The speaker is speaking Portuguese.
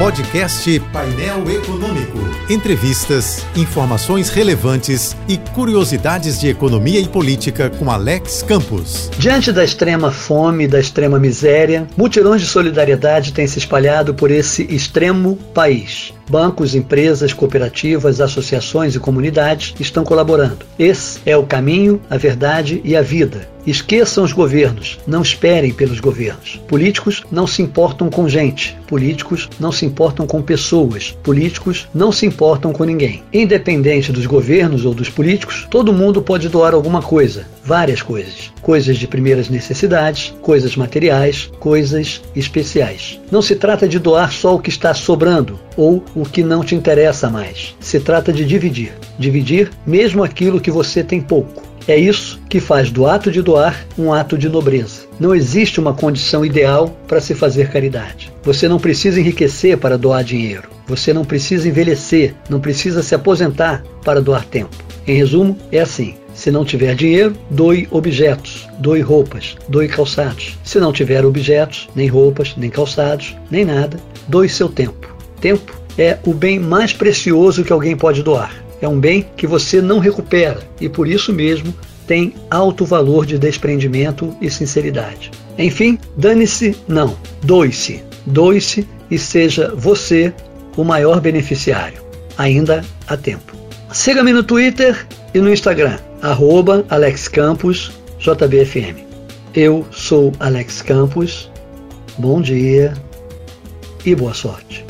Podcast Painel Econômico. Entrevistas, informações relevantes e curiosidades de economia e política com Alex Campos. Diante da extrema fome, da extrema miséria, mutirões de solidariedade têm se espalhado por esse extremo país. Bancos, empresas, cooperativas, associações e comunidades estão colaborando. Esse é o caminho, a verdade e a vida. Esqueçam os governos, não esperem pelos governos. Políticos não se importam com gente, políticos não se importam com pessoas, políticos não se importam com ninguém. Independente dos governos ou dos políticos, todo mundo pode doar alguma coisa, várias coisas. Coisas de primeiras necessidades, coisas materiais, coisas especiais. Não se trata de doar só o que está sobrando ou o que não te interessa mais. Se trata de dividir. Dividir mesmo aquilo que você tem pouco. É isso que faz do ato de doar um ato de nobreza. Não existe uma condição ideal para se fazer caridade. Você não precisa enriquecer para doar dinheiro. Você não precisa envelhecer, não precisa se aposentar para doar tempo. Em resumo, é assim: se não tiver dinheiro, doe objetos, doe roupas, doe calçados. Se não tiver objetos, nem roupas, nem calçados, nem nada, doe seu tempo. Tempo é o bem mais precioso que alguém pode doar. É um bem que você não recupera e por isso mesmo tem alto valor de desprendimento e sinceridade. Enfim, dane-se, não, doe-se, doe-se e seja você o maior beneficiário. Ainda há tempo. Siga-me no Twitter e no Instagram, arroba Alex Campos, JBFM. Eu sou Alex Campos. Bom dia e boa sorte.